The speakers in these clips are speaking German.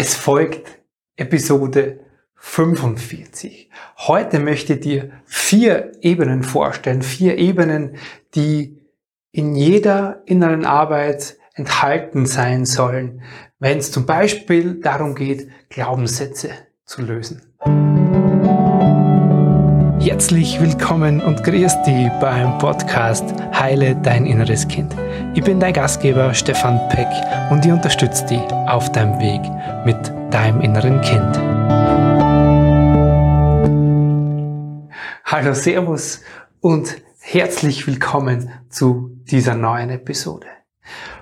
Es folgt Episode 45. Heute möchte ich dir vier Ebenen vorstellen, vier Ebenen, die in jeder inneren Arbeit enthalten sein sollen, wenn es zum Beispiel darum geht, Glaubenssätze zu lösen. Herzlich willkommen und grüß dich beim Podcast Heile dein inneres Kind. Ich bin dein Gastgeber Stefan Peck und ich unterstütze dich auf deinem Weg mit deinem inneren Kind. Hallo, Servus und herzlich willkommen zu dieser neuen Episode.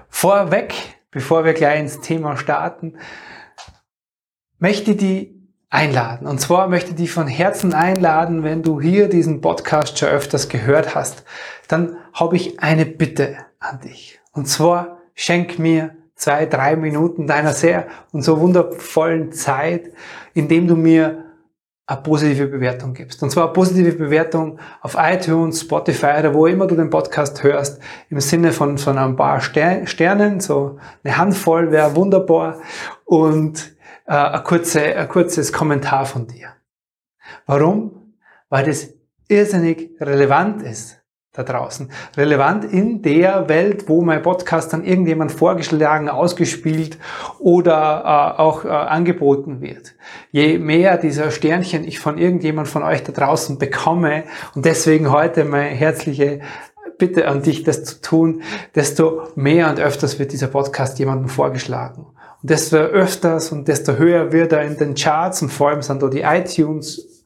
Vorweg, bevor wir gleich ins Thema starten, möchte ich die einladen. Und zwar möchte ich dich von Herzen einladen, wenn du hier diesen Podcast schon öfters gehört hast, dann habe ich eine Bitte an dich. Und zwar schenk mir zwei, drei Minuten deiner sehr und so wundervollen Zeit, indem du mir eine positive Bewertung gibst. Und zwar eine positive Bewertung auf iTunes, Spotify oder wo immer du den Podcast hörst, im Sinne von, von ein paar Sternen, so eine Handvoll wäre wunderbar und äh, ein, kurze, ein kurzes Kommentar von dir. Warum? Weil das irrsinnig relevant ist da draußen. Relevant in der Welt, wo mein Podcast dann irgendjemand vorgeschlagen, ausgespielt oder äh, auch äh, angeboten wird. Je mehr dieser Sternchen ich von irgendjemand von euch da draußen bekomme und deswegen heute meine herzliche Bitte an dich, das zu tun, desto mehr und öfters wird dieser Podcast jemandem vorgeschlagen. Und desto öfters und desto höher wird er in den Charts und vor allem sind da die iTunes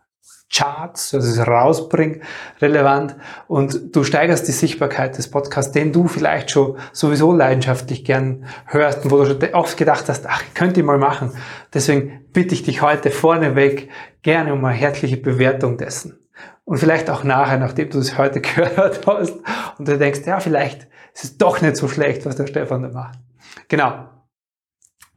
Charts, also es rausbringt, relevant und du steigerst die Sichtbarkeit des Podcasts, den du vielleicht schon sowieso leidenschaftlich gern hörst und wo du schon oft gedacht hast, ach, könnte ich mal machen. Deswegen bitte ich dich heute vorneweg gerne um eine herzliche Bewertung dessen. Und vielleicht auch nachher, nachdem du es heute gehört hast und du denkst, ja, vielleicht ist es doch nicht so schlecht, was der Stefan da macht. Genau.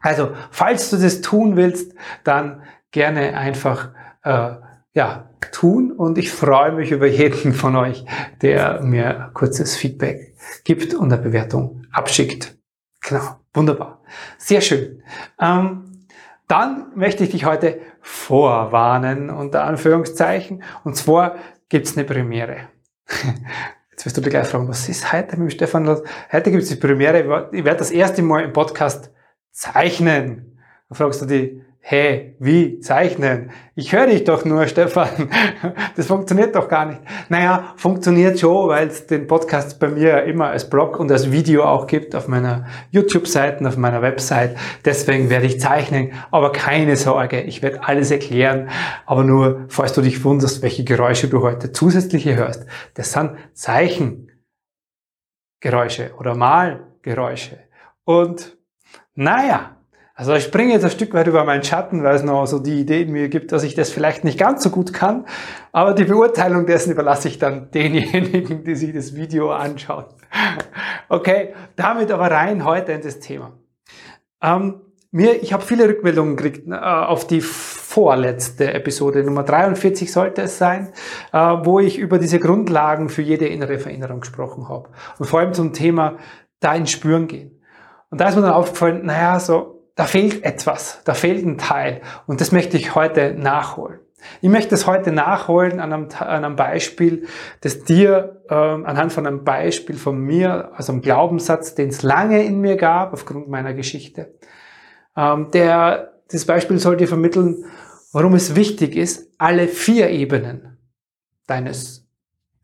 Also, falls du das tun willst, dann gerne einfach äh, ja, tun und ich freue mich über jeden von euch, der mir kurzes Feedback gibt und eine Bewertung abschickt. Genau, wunderbar. Sehr schön. Ähm, dann möchte ich dich heute vorwarnen, unter Anführungszeichen, und zwar gibt's eine Premiere. Jetzt wirst du dir gleich fragen, was ist heute mit dem Stefan los? Heute gibt's die Premiere, ich werde das erste Mal im Podcast zeichnen. Dann fragst du dich, hey, wie zeichnen? Ich höre dich doch nur, Stefan. Das funktioniert doch gar nicht. Naja, funktioniert schon, weil es den Podcast bei mir immer als Blog und als Video auch gibt auf meiner YouTube-Seite, auf meiner Website. Deswegen werde ich zeichnen, aber keine Sorge, ich werde alles erklären. Aber nur, falls du dich wunderst, welche Geräusche du heute zusätzlich hörst, das sind Zeichengeräusche oder Malgeräusche. Und naja, also ich springe jetzt ein Stück weit über meinen Schatten, weil es noch so die Idee in mir gibt, dass ich das vielleicht nicht ganz so gut kann. Aber die Beurteilung dessen überlasse ich dann denjenigen, die sich das Video anschauen. Okay, damit aber rein heute in das Thema. Ähm, mir, ich habe viele Rückmeldungen gekriegt äh, auf die vorletzte Episode, Nummer 43 sollte es sein, äh, wo ich über diese Grundlagen für jede innere Veränderung gesprochen habe. Und vor allem zum Thema da ins Spüren gehen. Und da ist mir dann aufgefallen, naja, so da fehlt etwas, da fehlt ein Teil und das möchte ich heute nachholen. Ich möchte es heute nachholen an einem, an einem Beispiel, das dir ähm, anhand von einem Beispiel von mir, also einem Glaubenssatz, den es lange in mir gab, aufgrund meiner Geschichte. Ähm, der, das Beispiel soll dir vermitteln, warum es wichtig ist, alle vier Ebenen deines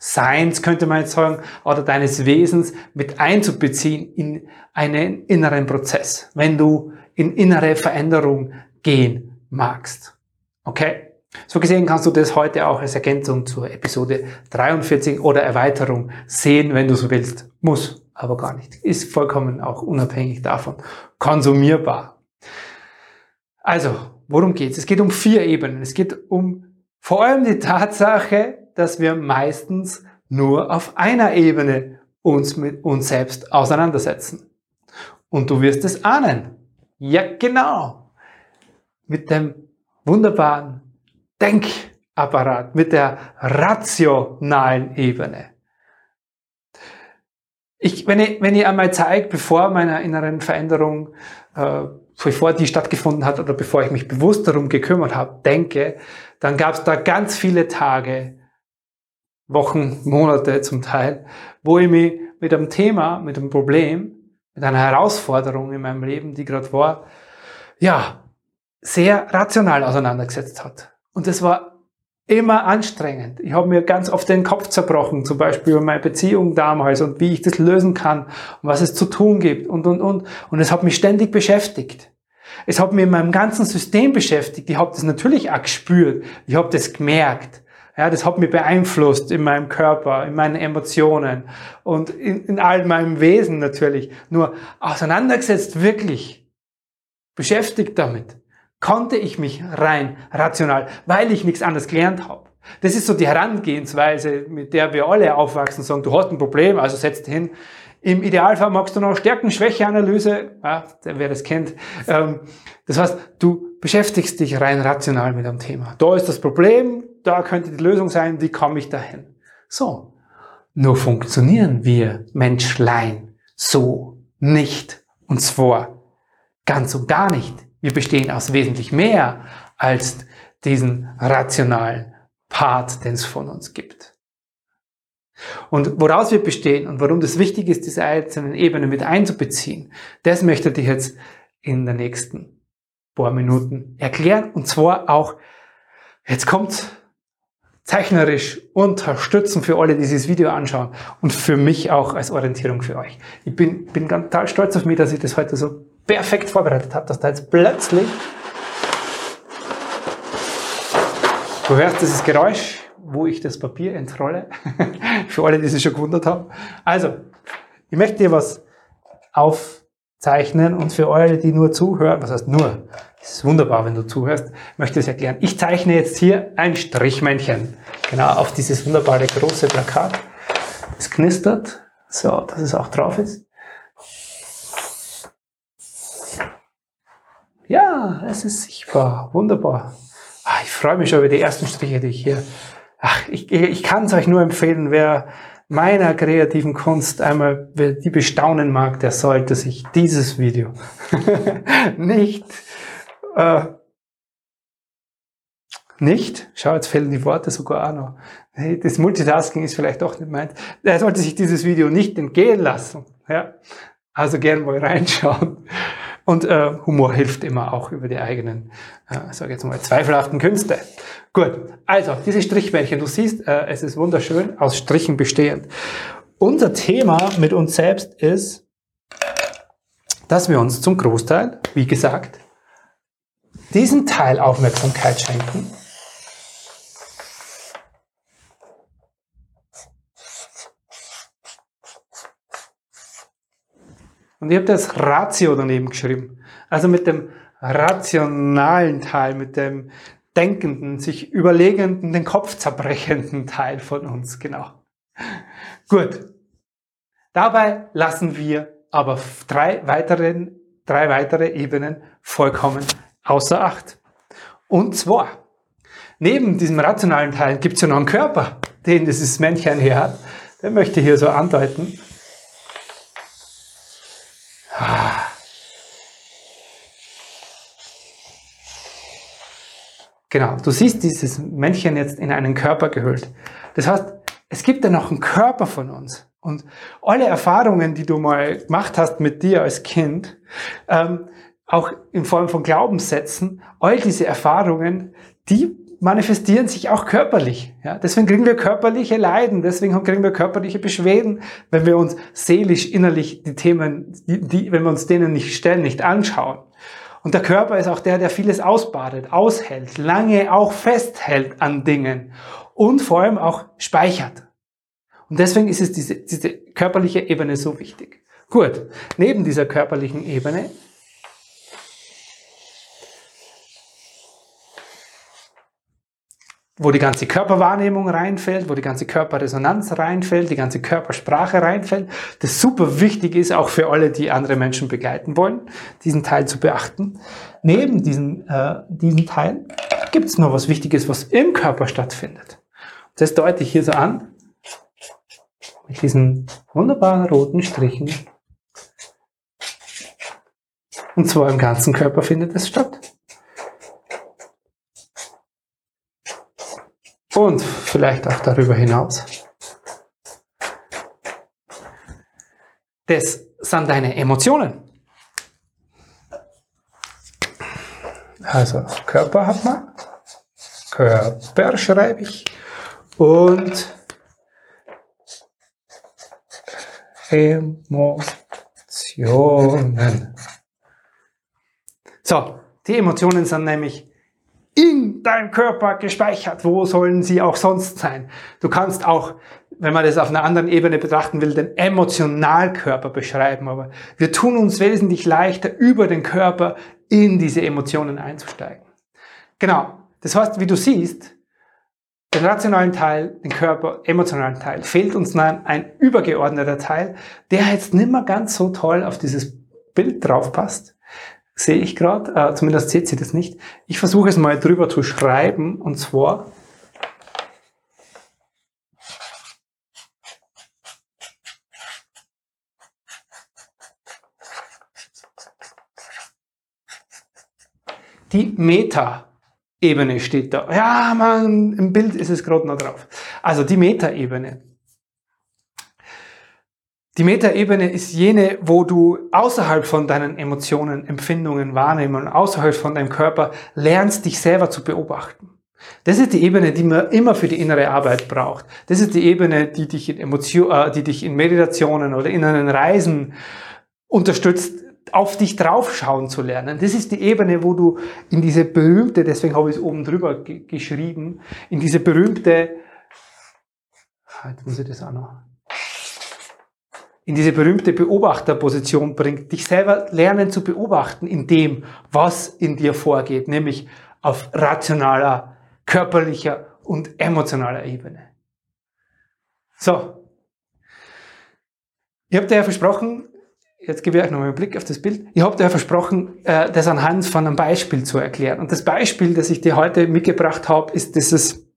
Seins, könnte man jetzt sagen, oder deines Wesens mit einzubeziehen in einen inneren Prozess. Wenn du in innere Veränderung gehen magst. Okay? So gesehen kannst du das heute auch als Ergänzung zur Episode 43 oder Erweiterung sehen, wenn du so willst. Muss, aber gar nicht. Ist vollkommen auch unabhängig davon konsumierbar. Also, worum geht's? Es geht um vier Ebenen. Es geht um vor allem die Tatsache, dass wir meistens nur auf einer Ebene uns mit uns selbst auseinandersetzen. Und du wirst es ahnen. Ja, genau. Mit dem wunderbaren Denkapparat, mit der rationalen Ebene. Ich, wenn, ich, wenn ich einmal zeige, bevor meiner inneren Veränderung, äh, bevor die stattgefunden hat oder bevor ich mich bewusst darum gekümmert habe, denke, dann gab es da ganz viele Tage, Wochen, Monate zum Teil, wo ich mich mit einem Thema, mit einem Problem, mit einer Herausforderung in meinem Leben, die gerade war, ja, sehr rational auseinandergesetzt hat. Und das war immer anstrengend. Ich habe mir ganz oft den Kopf zerbrochen, zum Beispiel über meine Beziehung damals und wie ich das lösen kann und was es zu tun gibt und, und, und. Und es hat mich ständig beschäftigt. Es hat mich in meinem ganzen System beschäftigt. Ich habe das natürlich auch gespürt. Ich habe das gemerkt. Ja, das hat mich beeinflusst in meinem Körper, in meinen Emotionen und in, in all meinem Wesen natürlich. Nur auseinandergesetzt wirklich, beschäftigt damit konnte ich mich rein rational, weil ich nichts anderes gelernt habe. Das ist so die Herangehensweise, mit der wir alle aufwachsen, sagen, du hast ein Problem, also setz dich hin. Im Idealfall magst du noch Stärken-Schwäche-Analyse, ja, wer das kennt. Ähm, das heißt, du beschäftigst dich rein rational mit einem Thema. Da ist das Problem, da könnte die Lösung sein, wie komme ich dahin? So. Nur funktionieren wir Menschlein so nicht. Und zwar ganz und gar nicht. Wir bestehen aus wesentlich mehr als diesen rationalen Part, den es von uns gibt. Und woraus wir bestehen und warum das wichtig ist, diese einzelnen Ebenen mit einzubeziehen, das möchte ich jetzt in den nächsten paar Minuten erklären. Und zwar auch, jetzt kommt zeichnerisch unterstützen für alle, die dieses Video anschauen und für mich auch als Orientierung für euch. Ich bin, bin ganz total stolz auf mich, dass ich das heute so perfekt vorbereitet habe, dass da jetzt plötzlich du hörst dieses Geräusch, wo ich das Papier entrolle, für alle, die sich schon gewundert haben. Also, ich möchte dir was aufzeichnen und für alle, die nur zuhören, was heißt nur, es ist wunderbar, wenn du zuhörst, möchte ich es erklären. Ich zeichne jetzt hier ein Strichmännchen, genau auf dieses wunderbare große Plakat. Es knistert, so, dass es auch drauf ist. Ja, es ist sichtbar. Wunderbar. Ach, ich freue mich schon über die ersten Striche, die ich hier. Ach, ich, ich kann es euch nur empfehlen, wer meiner kreativen Kunst einmal die bestaunen mag, der sollte sich dieses Video nicht äh, nicht, schau, jetzt fehlen die Worte sogar auch noch. Das Multitasking ist vielleicht doch nicht meint. Er sollte sich dieses Video nicht entgehen lassen. Ja? Also gern mal reinschauen. Und äh, Humor hilft immer auch über die eigenen, äh, sage jetzt mal, zweifelhaften Künste. Gut, also diese Strichmännchen, du siehst, äh, es ist wunderschön, aus Strichen bestehend. Unser Thema mit uns selbst ist, dass wir uns zum Großteil, wie gesagt, diesen Teil Aufmerksamkeit schenken Und ich habe das Ratio daneben geschrieben. Also mit dem rationalen Teil, mit dem denkenden, sich überlegenden, den Kopf zerbrechenden Teil von uns, genau. Gut. Dabei lassen wir aber drei, weiteren, drei weitere Ebenen vollkommen außer Acht. Und zwar, neben diesem rationalen Teil gibt es ja noch einen Körper, den dieses Männchen hier hat. Den möchte hier so andeuten. Genau, du siehst dieses Männchen jetzt in einen Körper gehüllt. Das heißt, es gibt ja noch einen Körper von uns. Und alle Erfahrungen, die du mal gemacht hast mit dir als Kind, ähm, auch in Form von Glaubenssätzen, all diese Erfahrungen, die manifestieren sich auch körperlich. Ja? Deswegen kriegen wir körperliche Leiden, deswegen kriegen wir körperliche Beschwerden, wenn wir uns seelisch, innerlich die Themen, die, die, wenn wir uns denen nicht stellen, nicht anschauen. Und der Körper ist auch der, der vieles ausbadet, aushält, lange auch festhält an Dingen und vor allem auch speichert. Und deswegen ist es diese, diese körperliche Ebene so wichtig. Gut, neben dieser körperlichen Ebene wo die ganze Körperwahrnehmung reinfällt, wo die ganze Körperresonanz reinfällt, die ganze Körpersprache reinfällt, das super wichtig ist, auch für alle, die andere Menschen begleiten wollen, diesen Teil zu beachten. Neben diesen, äh, diesen Teil gibt es noch was Wichtiges, was im Körper stattfindet. Das deute ich hier so an, mit diesen wunderbaren roten Strichen. Und zwar im ganzen Körper findet es statt. Und vielleicht auch darüber hinaus. Das sind deine Emotionen. Also Körper hat man. Körper schreibe ich. Und Emotionen. So, die Emotionen sind nämlich in deinem Körper gespeichert. Wo sollen sie auch sonst sein? Du kannst auch, wenn man das auf einer anderen Ebene betrachten will, den Emotionalkörper beschreiben. Aber wir tun uns wesentlich leichter, über den Körper in diese Emotionen einzusteigen. Genau. Das heißt, wie du siehst, den rationalen Teil, den Körper, emotionalen Teil, fehlt uns dann ein übergeordneter Teil, der jetzt nicht mehr ganz so toll auf dieses Bild drauf passt. Sehe ich gerade, äh, zumindest seht sie das nicht. Ich versuche es mal drüber zu schreiben, und zwar die Meta Ebene steht da. Ja, man, im Bild ist es gerade noch drauf. Also die Metaebene. Die Metaebene ist jene, wo du außerhalb von deinen Emotionen, Empfindungen, Wahrnehmungen, außerhalb von deinem Körper lernst, dich selber zu beobachten. Das ist die Ebene, die man immer für die innere Arbeit braucht. Das ist die Ebene, die dich in Emotion, äh, die dich in Meditationen oder in einen Reisen unterstützt, auf dich draufschauen zu lernen. Das ist die Ebene, wo du in diese berühmte, deswegen habe ich es oben drüber geschrieben, in diese berühmte, ah, jetzt muss ich das auch noch, in diese berühmte Beobachterposition bringt, dich selber lernen zu beobachten in dem, was in dir vorgeht, nämlich auf rationaler, körperlicher und emotionaler Ebene. So. Habe dir ja versprochen, jetzt gebe ich euch noch mal einen Blick auf das Bild. Ich habe dir versprochen, äh, das anhand von einem Beispiel zu erklären. Und das Beispiel, das ich dir heute mitgebracht habe, ist dieses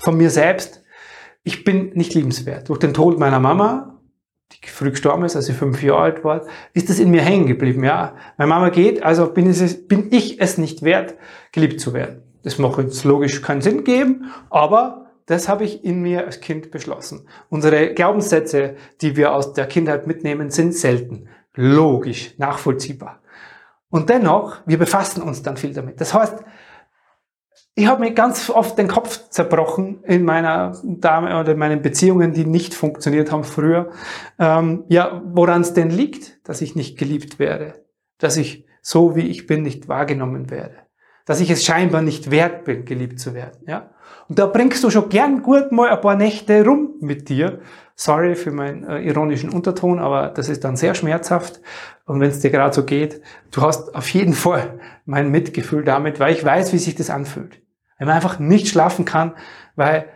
von mir selbst. Ich bin nicht liebenswert. Durch den Tod meiner Mama, die früh gestorben ist, als ich fünf Jahre alt war, ist das in mir hängen geblieben. Ja, meine Mama geht, also bin, es, bin ich es nicht wert, geliebt zu werden. Das macht jetzt logisch keinen Sinn geben, aber das habe ich in mir als Kind beschlossen. Unsere Glaubenssätze, die wir aus der Kindheit mitnehmen, sind selten logisch, nachvollziehbar. Und dennoch, wir befassen uns dann viel damit. Das heißt, ich habe mir ganz oft den Kopf zerbrochen in meiner Dame oder in meinen Beziehungen, die nicht funktioniert haben früher. Ähm, ja, woran es denn liegt, dass ich nicht geliebt werde, dass ich so wie ich bin nicht wahrgenommen werde, dass ich es scheinbar nicht wert bin, geliebt zu werden. Ja, und da bringst du schon gern gut mal ein paar Nächte rum mit dir Sorry für meinen äh, ironischen Unterton, aber das ist dann sehr schmerzhaft. Und wenn es dir gerade so geht, du hast auf jeden Fall mein Mitgefühl damit, weil ich weiß, wie sich das anfühlt. Wenn man einfach nicht schlafen kann, weil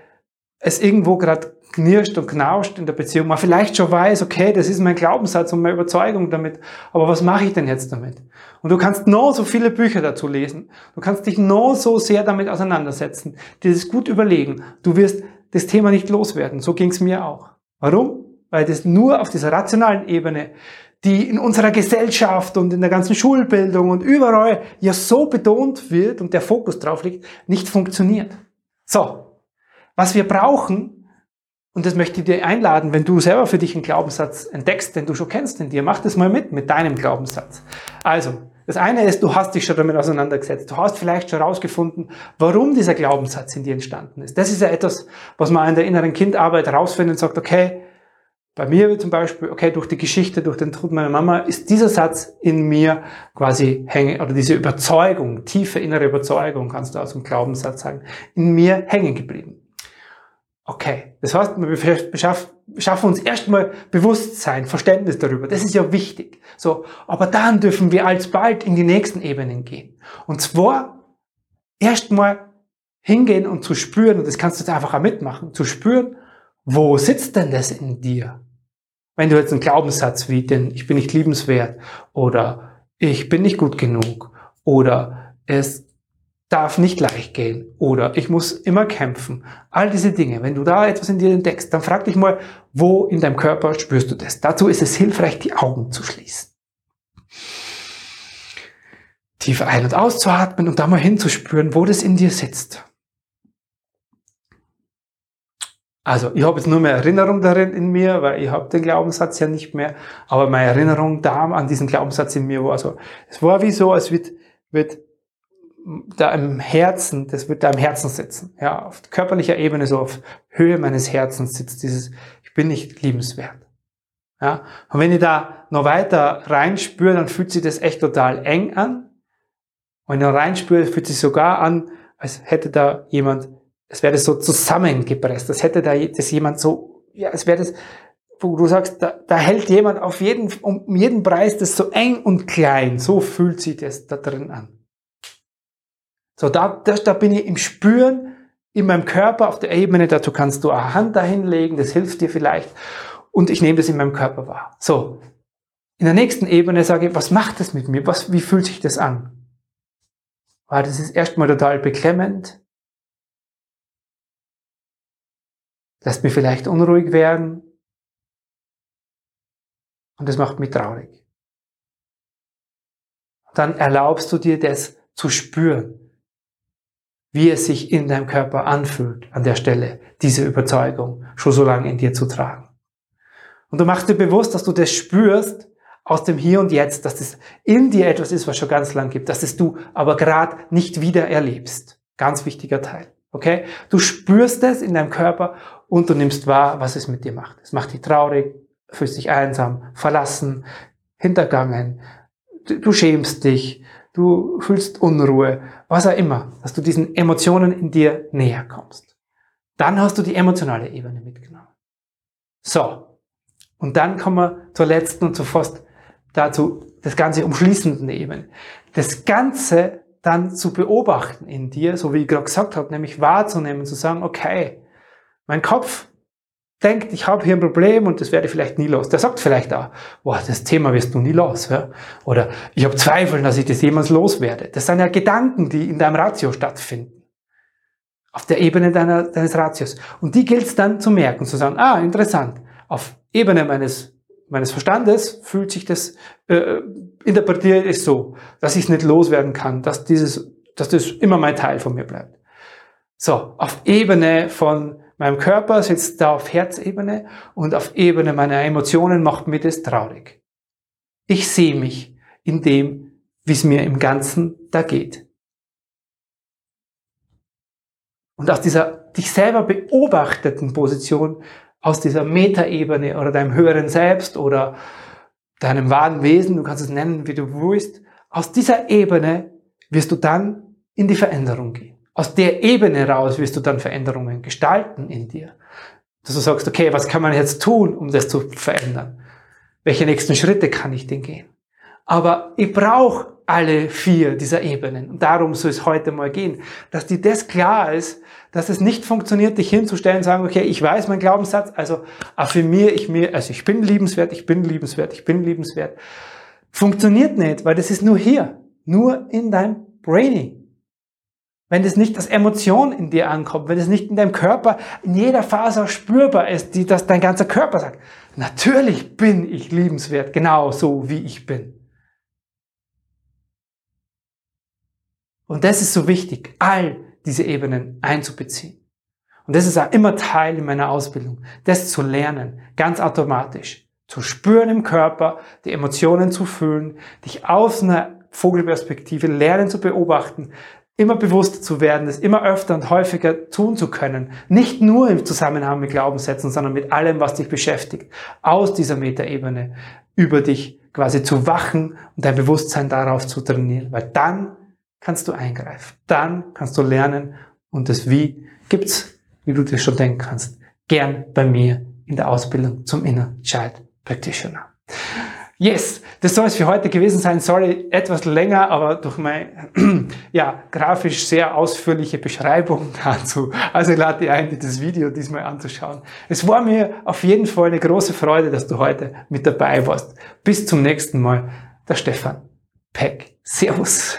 es irgendwo gerade knirscht und knauscht in der Beziehung, man vielleicht schon weiß, okay, das ist mein Glaubenssatz und meine Überzeugung damit, aber was mache ich denn jetzt damit? Und du kannst noch so viele Bücher dazu lesen, du kannst dich noch so sehr damit auseinandersetzen, dir das gut überlegen, du wirst das Thema nicht loswerden, so ging es mir auch. Warum? Weil das nur auf dieser rationalen Ebene, die in unserer Gesellschaft und in der ganzen Schulbildung und überall ja so betont wird und der Fokus drauf liegt, nicht funktioniert. So, was wir brauchen, und das möchte ich dir einladen, wenn du selber für dich einen Glaubenssatz entdeckst, den du schon kennst in dir, mach das mal mit, mit deinem Glaubenssatz. Also, das eine ist, du hast dich schon damit auseinandergesetzt. Du hast vielleicht schon herausgefunden, warum dieser Glaubenssatz in dir entstanden ist. Das ist ja etwas, was man in der inneren Kindarbeit herausfindet und sagt, okay, bei mir zum Beispiel, okay, durch die Geschichte, durch den Tod meiner Mama, ist dieser Satz in mir quasi hängen, oder diese Überzeugung, tiefe innere Überzeugung, kannst du aus dem Glaubenssatz sagen, in mir hängen geblieben. Okay, das heißt, wir beschaffen uns erstmal Bewusstsein, Verständnis darüber. Das ist ja wichtig. So, aber dann dürfen wir alsbald in die nächsten Ebenen gehen. Und zwar erstmal hingehen und zu spüren, und das kannst du jetzt einfach auch mitmachen, zu spüren, wo sitzt denn das in dir? Wenn du jetzt einen Glaubenssatz wie den Ich bin nicht liebenswert oder ich bin nicht gut genug oder es darf nicht leicht gehen oder ich muss immer kämpfen. All diese Dinge. Wenn du da etwas in dir entdeckst, dann frag dich mal, wo in deinem Körper spürst du das? Dazu ist es hilfreich, die Augen zu schließen. tief ein- und auszuatmen und da mal hinzuspüren, wo das in dir sitzt. Also ich habe jetzt nur mehr Erinnerung darin in mir, weil ich habe den Glaubenssatz ja nicht mehr, aber meine Erinnerung da an diesen Glaubenssatz in mir war so, es war wie so, als wird, wird da im Herzen, das wird da im Herzen sitzen, ja, auf körperlicher Ebene, so auf Höhe meines Herzens sitzt dieses, ich bin nicht liebenswert. Ja, und wenn ich da noch weiter reinspüre, dann fühlt sich das echt total eng an. Und wenn ich reinspüre, fühlt sich sogar an, als hätte da jemand, es wäre das so zusammengepresst, als hätte da das jemand so, ja, es wäre das, wo du sagst, da, da hält jemand auf jeden, um jeden Preis das so eng und klein. So fühlt sich das da drin an. So, da, da, da bin ich im Spüren, in meinem Körper, auf der Ebene, dazu kannst du eine Hand dahin legen, das hilft dir vielleicht. Und ich nehme das in meinem Körper wahr. So. In der nächsten Ebene sage ich, was macht das mit mir? Was, wie fühlt sich das an? Weil das ist erstmal total beklemmend. Lässt mich vielleicht unruhig werden. Und das macht mich traurig. Dann erlaubst du dir das zu spüren wie es sich in deinem Körper anfühlt, an der Stelle, diese Überzeugung schon so lange in dir zu tragen. Und du machst dir bewusst, dass du das spürst aus dem Hier und Jetzt, dass das in dir etwas ist, was schon ganz lang gibt, dass das du aber gerade nicht wieder erlebst. Ganz wichtiger Teil. Okay? Du spürst es in deinem Körper und du nimmst wahr, was es mit dir macht. Es macht dich traurig, fühlst dich einsam, verlassen, hintergangen, du schämst dich, du fühlst Unruhe, was auch immer, dass du diesen Emotionen in dir näher kommst. Dann hast du die emotionale Ebene mitgenommen. So. Und dann kommen wir zur letzten und zur fast dazu das ganze umschließenden Ebene. Das Ganze dann zu beobachten in dir, so wie ich gerade gesagt habe, nämlich wahrzunehmen, zu sagen, okay, mein Kopf denkt, ich habe hier ein Problem und das werde ich vielleicht nie los. Der sagt vielleicht auch, boah, das Thema wirst du nie los. Ja? Oder ich habe Zweifel, dass ich das jemals loswerde. Das sind ja Gedanken, die in deinem Ratio stattfinden. Auf der Ebene deiner, deines Ratios. Und die gilt es dann zu merken, zu sagen, ah, interessant. Auf Ebene meines, meines Verstandes fühlt sich das, äh, interpretiert es so, dass ich es nicht loswerden kann, dass dieses, dass das immer mein Teil von mir bleibt. So, auf Ebene von meinem Körper sitzt da auf Herzebene und auf Ebene meiner Emotionen macht mir das traurig. Ich sehe mich in dem, wie es mir im Ganzen da geht. Und aus dieser dich selber beobachteten Position, aus dieser Metaebene oder deinem höheren Selbst oder deinem wahren Wesen, du kannst es nennen, wie du willst, aus dieser Ebene wirst du dann in die Veränderung gehen. Aus der Ebene raus wirst du dann Veränderungen gestalten in dir. Dass du sagst, okay, was kann man jetzt tun, um das zu verändern? Welche nächsten Schritte kann ich denn gehen? Aber ich brauche alle vier dieser Ebenen. Und darum soll es heute mal gehen, dass dir das klar ist, dass es nicht funktioniert, dich hinzustellen und sagen, okay, ich weiß meinen Glaubenssatz, also affirmiere ich mir, also ich bin liebenswert, ich bin liebenswert, ich bin liebenswert. Funktioniert nicht, weil das ist nur hier, nur in deinem Braining wenn das nicht als Emotion in dir ankommt, wenn es nicht in deinem Körper in jeder Faser spürbar ist, die das dein ganzer Körper sagt, natürlich bin ich liebenswert, genau so wie ich bin. Und das ist so wichtig, all diese Ebenen einzubeziehen. Und das ist auch immer Teil in meiner Ausbildung, das zu lernen, ganz automatisch, zu spüren im Körper, die Emotionen zu fühlen, dich aus einer Vogelperspektive lernen zu beobachten, immer bewusster zu werden, es immer öfter und häufiger tun zu können. Nicht nur im Zusammenhang mit Glaubenssätzen, sondern mit allem, was dich beschäftigt. Aus dieser Metaebene über dich quasi zu wachen und dein Bewusstsein darauf zu trainieren. Weil dann kannst du eingreifen. Dann kannst du lernen und das Wie gibt's, wie du dir schon denken kannst, gern bei mir in der Ausbildung zum Inner Child Practitioner. Yes, das soll es für heute gewesen sein. Sorry, etwas länger, aber durch meine ja, grafisch sehr ausführliche Beschreibung dazu. Also ich lade dich ein, dir das Video diesmal anzuschauen. Es war mir auf jeden Fall eine große Freude, dass du heute mit dabei warst. Bis zum nächsten Mal. Der Stefan Peck. Servus.